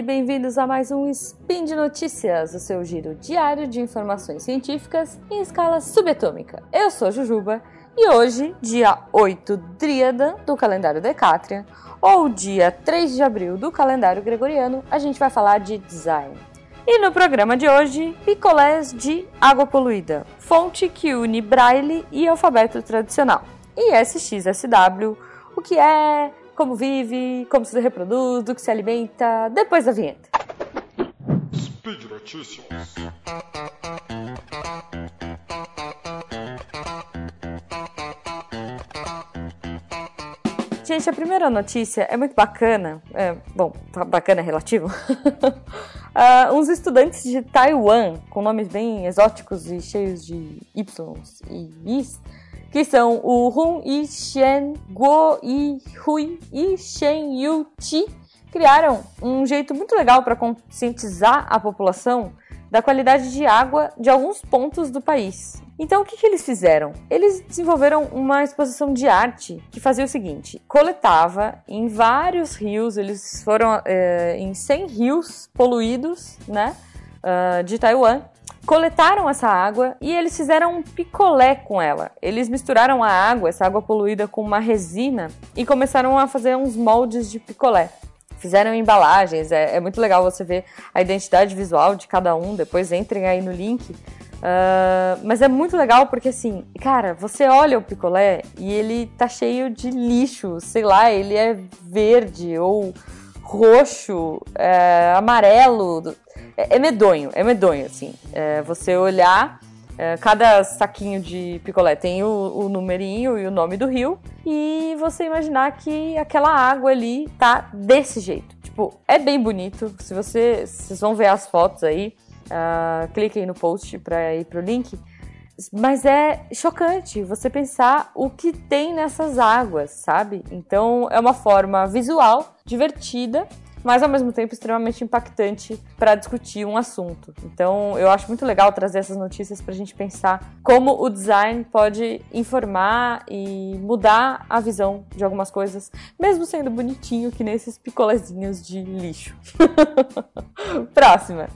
Bem-vindos a mais um Spin de Notícias, o seu giro diário de informações científicas em escala subatômica. Eu sou Jujuba e hoje, dia 8 Dríada do calendário Decátria, ou dia 3 de abril do calendário gregoriano, a gente vai falar de design. E no programa de hoje, picolés de água poluída, fonte que une braille e alfabeto tradicional. E SXSW, o que é, como vive, como se reproduz, do que se alimenta, depois da vinheta. Speed Notícias. Gente, a primeira notícia é muito bacana. É, bom, bacana é relativo. uh, uns estudantes de Taiwan, com nomes bem exóticos e cheios de Ys e Is, que são o Hun Yi Guo Yi Hui e Shen Yu Chi, criaram um jeito muito legal para conscientizar a população da qualidade de água de alguns pontos do país. Então, o que, que, eles fizeram? Eles desenvolveram uma exposição de arte que fazia o seguinte: coletava em vários rios, eles foram é, em 100 rios poluídos, né, uh, de Taiwan, coletaram essa água e eles fizeram um picolé com ela. Eles misturaram a água, essa água poluída, com uma resina e começaram a fazer uns moldes de picolé. Fizeram embalagens, é, é muito legal você ver a identidade visual de cada um. Depois entrem aí no link. Uh, mas é muito legal porque, assim, cara, você olha o picolé e ele tá cheio de lixo, sei lá, ele é verde ou roxo, é, amarelo. É, é, medonho, é medonho, assim. É, você olhar, é, cada saquinho de picolé tem o, o numerinho e o nome do rio, e você imaginar que aquela água ali tá desse jeito. Tipo, é bem bonito. Se você, vocês vão ver as fotos aí, uh, cliquem no post para ir pro link. Mas é chocante você pensar o que tem nessas águas, sabe? Então é uma forma visual, divertida mas ao mesmo tempo extremamente impactante para discutir um assunto. Então, eu acho muito legal trazer essas notícias para a gente pensar como o design pode informar e mudar a visão de algumas coisas, mesmo sendo bonitinho que nesses picolezinhos de lixo. Próxima.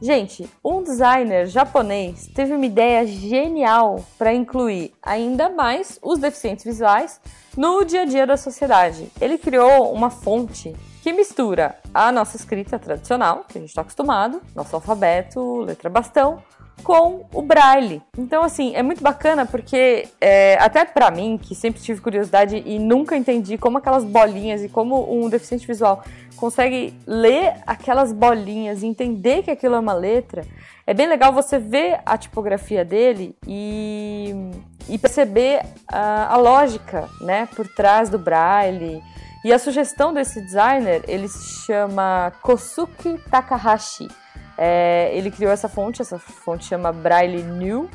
Gente, um designer japonês teve uma ideia genial para incluir ainda mais os deficientes visuais no dia a dia da sociedade. Ele criou uma fonte que mistura a nossa escrita tradicional, que a gente está acostumado, nosso alfabeto, letra bastão, com o braille. Então, assim, é muito bacana porque, é, até para mim, que sempre tive curiosidade e nunca entendi como aquelas bolinhas e como um deficiente visual consegue ler aquelas bolinhas e entender que aquilo é uma letra, é bem legal você ver a tipografia dele e, e perceber a, a lógica né, por trás do braille. E a sugestão desse designer, ele se chama Kosuke Takahashi. É, ele criou essa fonte, essa fonte chama Braille New,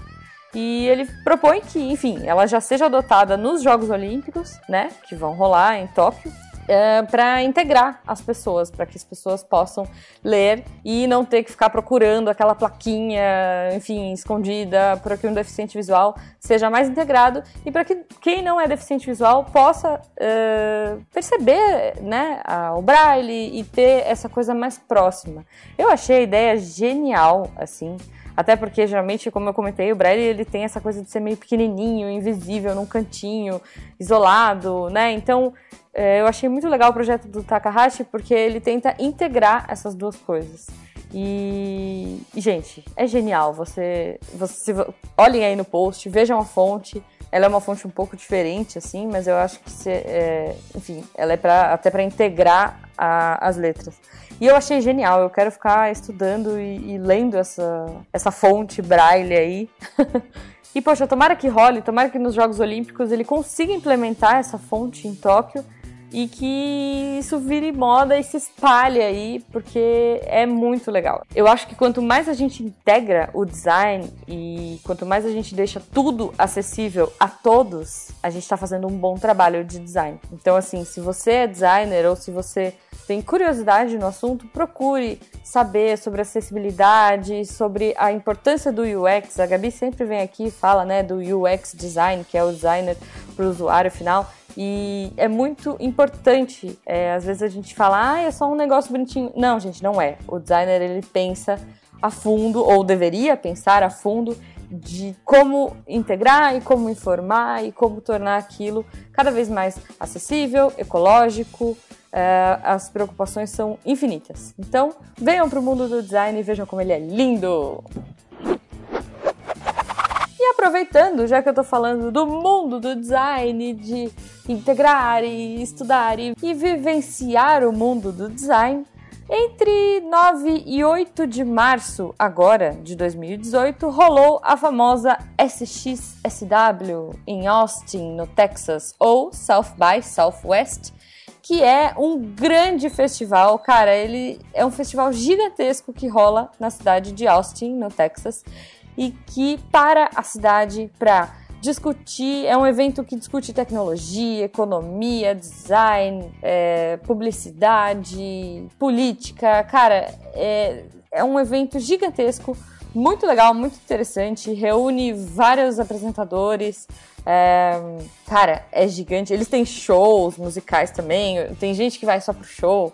e ele propõe que, enfim, ela já seja adotada nos Jogos Olímpicos, né, que vão rolar em Tóquio, é, para integrar as pessoas, para que as pessoas possam ler e não ter que ficar procurando aquela plaquinha, enfim, escondida, para que um deficiente visual seja mais integrado e para que quem não é deficiente visual possa é, perceber né, a, o braille e ter essa coisa mais próxima. Eu achei a ideia genial, assim. Até porque, geralmente, como eu comentei, o Braille ele tem essa coisa de ser meio pequenininho, invisível, num cantinho, isolado, né? Então, é, eu achei muito legal o projeto do Takahashi porque ele tenta integrar essas duas coisas. E, gente, é genial. Você, você olhem aí no post, vejam a fonte. Ela é uma fonte um pouco diferente, assim, mas eu acho que, você, é, enfim, ela é pra, até para integrar a, as letras. E eu achei genial. Eu quero ficar estudando e, e lendo essa, essa fonte braille aí. e poxa, tomara que role, tomara que nos Jogos Olímpicos ele consiga implementar essa fonte em Tóquio e que isso vire moda e se espalhe aí, porque é muito legal. Eu acho que quanto mais a gente integra o design e quanto mais a gente deixa tudo acessível a todos, a gente está fazendo um bom trabalho de design. Então, assim, se você é designer ou se você tem curiosidade no assunto, procure saber sobre acessibilidade, sobre a importância do UX. A Gabi sempre vem aqui e fala né, do UX design, que é o designer para o usuário final. E é muito importante. É, às vezes a gente fala, ah, é só um negócio bonitinho. Não, gente, não é. O designer ele pensa a fundo, ou deveria pensar a fundo, de como integrar e como informar e como tornar aquilo cada vez mais acessível, ecológico. É, as preocupações são infinitas. Então, venham para o mundo do design e vejam como ele é lindo! E aproveitando, já que eu estou falando do mundo do design, de integrar e estudar e, e vivenciar o mundo do design, entre 9 e 8 de março, agora de 2018, rolou a famosa SXSW em Austin, no Texas, ou South by Southwest, que é um grande festival. Cara, ele é um festival gigantesco que rola na cidade de Austin, no Texas, e que para a cidade para discutir. É um evento que discute tecnologia, economia, design, é, publicidade, política. Cara, é, é um evento gigantesco, muito legal, muito interessante. Reúne vários apresentadores, é, cara, é gigante. Eles têm shows musicais também. Tem gente que vai só pro show.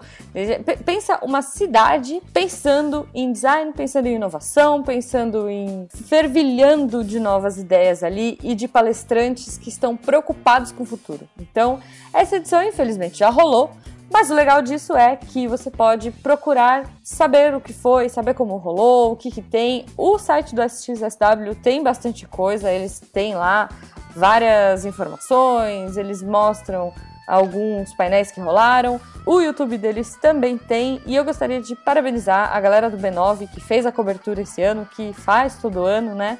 Pensa uma cidade pensando em design, pensando em inovação, pensando em fervilhando de novas ideias ali e de palestrantes que estão preocupados com o futuro. Então, essa edição, infelizmente, já rolou. Mas o legal disso é que você pode procurar saber o que foi, saber como rolou, o que, que tem. O site do SXSW tem bastante coisa, eles têm lá várias informações, eles mostram alguns painéis que rolaram. O YouTube deles também tem, e eu gostaria de parabenizar a galera do B9 que fez a cobertura esse ano, que faz todo ano, né?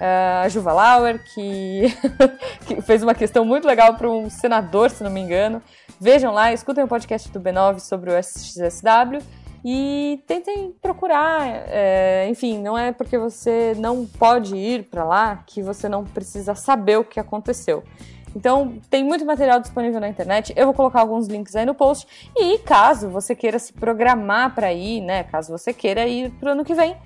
Uh, a Juva Lauer, que, que fez uma questão muito legal para um senador, se não me engano. Vejam lá, escutem o podcast do B9 sobre o SXSW e tentem procurar. É, enfim, não é porque você não pode ir para lá que você não precisa saber o que aconteceu. Então, tem muito material disponível na internet. Eu vou colocar alguns links aí no post. E caso você queira se programar para ir, né? Caso você queira ir pro ano que vem,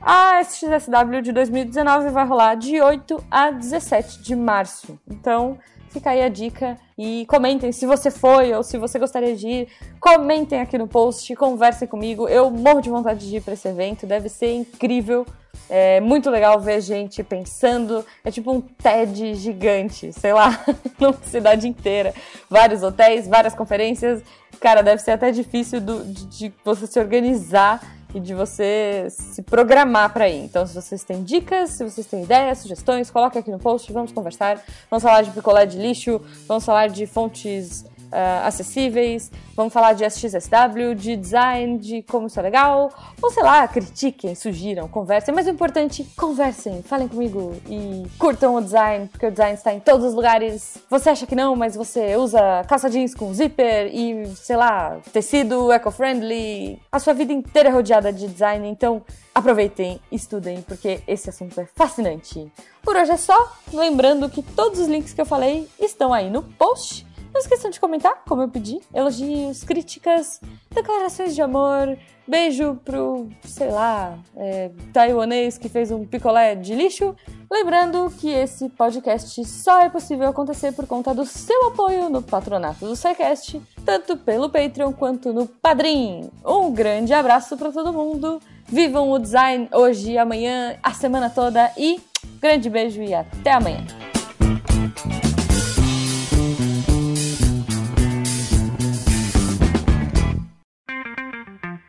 a SXSW de 2019 vai rolar de 8 a 17 de março. Então, Fica aí a dica e comentem se você foi ou se você gostaria de ir. Comentem aqui no post, conversem comigo. Eu morro de vontade de ir para esse evento, deve ser incrível. É muito legal ver gente pensando. É tipo um TED gigante, sei lá, numa cidade inteira. Vários hotéis, várias conferências. Cara, deve ser até difícil do, de, de você se organizar e de você se programar para ir. Então, se vocês têm dicas, se vocês têm ideias, sugestões, coloque aqui no post, vamos conversar. Vamos falar de picolé de lixo, vamos falar de fontes uh, acessíveis, vamos falar de SXSW, de design, de como isso é legal, ou sei lá, critiquem, sugiram, conversem, mas o importante, conversem, falem comigo e curtam o design, porque o design está em todos os lugares. Você acha que não, mas você usa calça jeans com zíper e, sei lá, tecido eco-friendly, a sua vida inteira é rodeada de design, então aproveitem, estudem, porque esse assunto é fascinante. Por hoje é só, lembrando que todos os links que eu falei estão aí no post. Não esqueçam de comentar, como eu pedi, elogios, críticas, declarações de amor, beijo pro, sei lá, é, taiwanês que fez um picolé de lixo. Lembrando que esse podcast só é possível acontecer por conta do seu apoio no patronato do SciCast, tanto pelo Patreon quanto no Padrim. Um grande abraço para todo mundo, vivam o design hoje, amanhã, a semana toda e grande beijo e até amanhã.